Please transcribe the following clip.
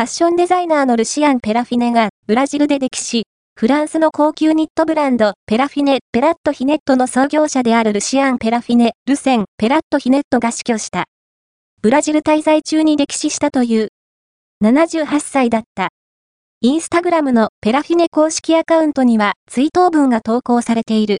ファッションデザイナーのルシアン・ペラフィネがブラジルで歴史、フランスの高級ニットブランド、ペラフィネ、ペラットヒネットの創業者であるルシアン・ペラフィネ、ルセン、ペラットヒネットが死去した。ブラジル滞在中に歴史したという。78歳だった。インスタグラムのペラフィネ公式アカウントには追悼文が投稿されている。